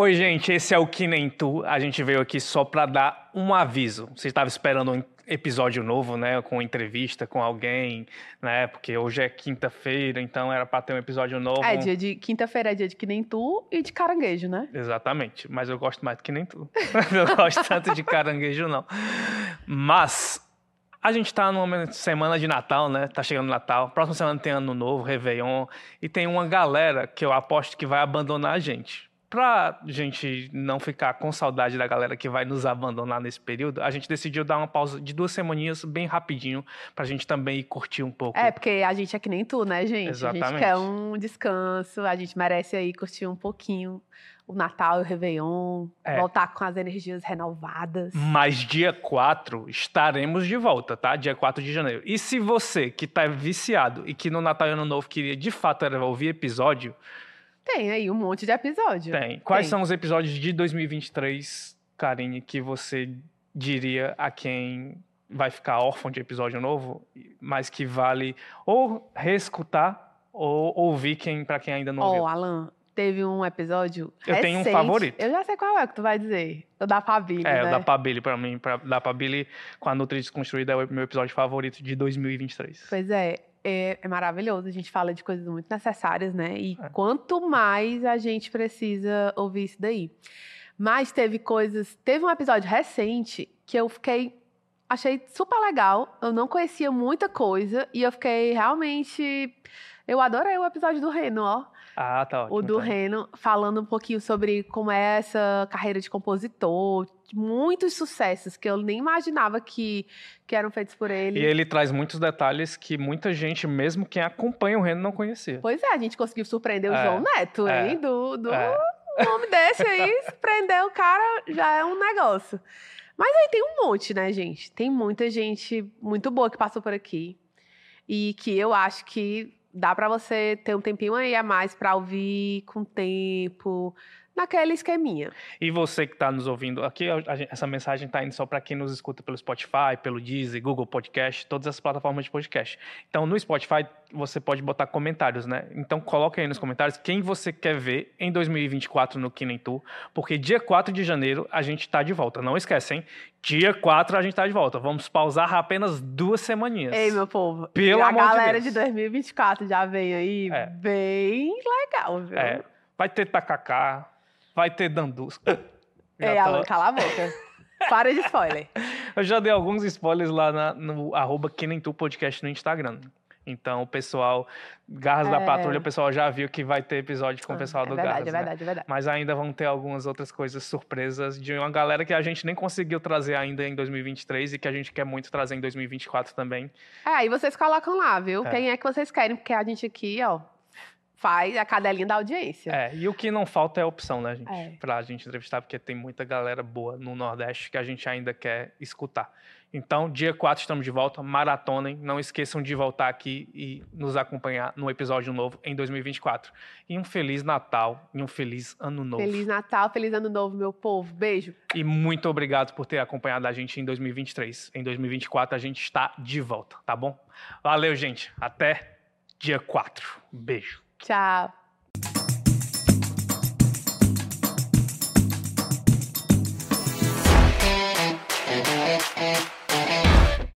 Oi, gente, esse é o Que Nem Tu. A gente veio aqui só para dar um aviso. Você estava esperando um episódio novo, né, com entrevista com alguém, né, porque hoje é quinta-feira, então era para ter um episódio novo. É, dia de quinta-feira é dia de Que Nem Tu e de caranguejo, né? Exatamente, mas eu gosto mais do Que Nem Tu. não gosto tanto de caranguejo, não. Mas a gente tá numa semana de Natal, né? Tá chegando Natal. Próxima semana tem Ano Novo, Réveillon. E tem uma galera que eu aposto que vai abandonar a gente. Pra gente não ficar com saudade da galera que vai nos abandonar nesse período, a gente decidiu dar uma pausa de duas semaninhas bem rapidinho pra gente também ir curtir um pouco. É, porque a gente é que nem tu, né, gente? Exatamente. A gente quer um descanso, a gente merece aí curtir um pouquinho o Natal e o Réveillon, É. voltar com as energias renovadas. Mas dia 4 estaremos de volta, tá? Dia 4 de janeiro. E se você que tá viciado e que no Natal e Ano Novo queria de fato ouvir episódio, Tem aí um monte de episódio. tem. Quais Tem. são os episódios de 2023, Karine, que você diria a quem vai ficar órfão de episódio novo, mas que vale ou reescutar ou ouvir quem, para quem ainda não Ó, ouviu? Alan, teve um episódio Eu tenho um recente. favorito. Eu já sei qual é que tu vai dizer. O da família, É, né? o da Pabili, pra mim, pra, da Pabili com a Nutri Desconstruída é o meu episódio favorito de 2023. Pois é, é, é maravilhoso. A gente fala de coisas muito necessárias, né? E É. quanto mais a gente precisa ouvir isso daí. Mas teve coisas. Teve um episódio recente que eu fiquei. Achei super legal. Eu não conhecia muita coisa. E eu fiquei realmente. Eu adorei o episódio do Reno, ó. Ah, tá ótimo. O do então. Reno, falando um pouquinho sobre como é essa carreira de compositor. Muitos sucessos que eu nem imaginava que, que eram feitos por ele. E ele traz muitos detalhes que muita gente, mesmo quem acompanha o Reno, não conhecia. Pois é, a gente conseguiu surpreender o É, João Neto, é, hein? Do, do É. homem desse aí, surpreender o cara já é um negócio. Mas aí tem um monte, né, gente? Tem muita gente muito boa que passou por aqui. E que eu acho que dá pra você ter um tempinho aí a mais pra ouvir com tempo, naquele esqueminha. E você que está nos ouvindo aqui, a gente- essa mensagem está indo só para quem nos escuta pelo Spotify, pelo Deezer, Google Podcast, todas as plataformas de podcast. Então, no Spotify, você pode botar comentários, né? Então, coloque aí nos comentários quem você quer ver em 2024 no Kinem Tour, porque dia 4 de janeiro a gente está de volta. Não esquece, hein? Dia 4 a gente está de volta. Vamos pausar apenas duas semaninhas. Ei, meu povo. Pelo e a amor de galera Deus. de 2024 já vem aí É. bem legal, viu? É, vai ter tacacá, vai ter dandus. Já Ei, tô- Alan, cala a boca. Para de spoiler. Eu já dei alguns spoilers lá na- no arroba que nem tu podcast no Instagram. Então, o pessoal, Garras da É. Patrulha, o pessoal já viu que vai ter episódio com o pessoal é do verdade, Garras. é né? verdade, é verdade. Mas ainda vão ter algumas outras coisas surpresas de uma galera que a gente nem conseguiu trazer ainda em 2023 e que a gente quer muito trazer em 2024 também. É, e vocês colocam lá, viu? É. Quem é que vocês querem, porque a gente aqui, ó, faz a cadelinha da audiência. É, e o que não falta é opção, né, gente? É. Pra gente entrevistar, porque tem muita galera boa no Nordeste que a gente ainda quer escutar. Então, dia 4 estamos de volta, maratonem. Não esqueçam de voltar aqui e nos acompanhar no episódio novo em 2024. E um Feliz Natal e um Feliz Ano Novo. Feliz Natal, feliz Ano Novo, meu povo. Beijo. E muito obrigado por ter acompanhado a gente em 2023. Em 2024 a gente está de volta, tá bom? Valeu, gente. Até dia 4. Beijo. Tchau.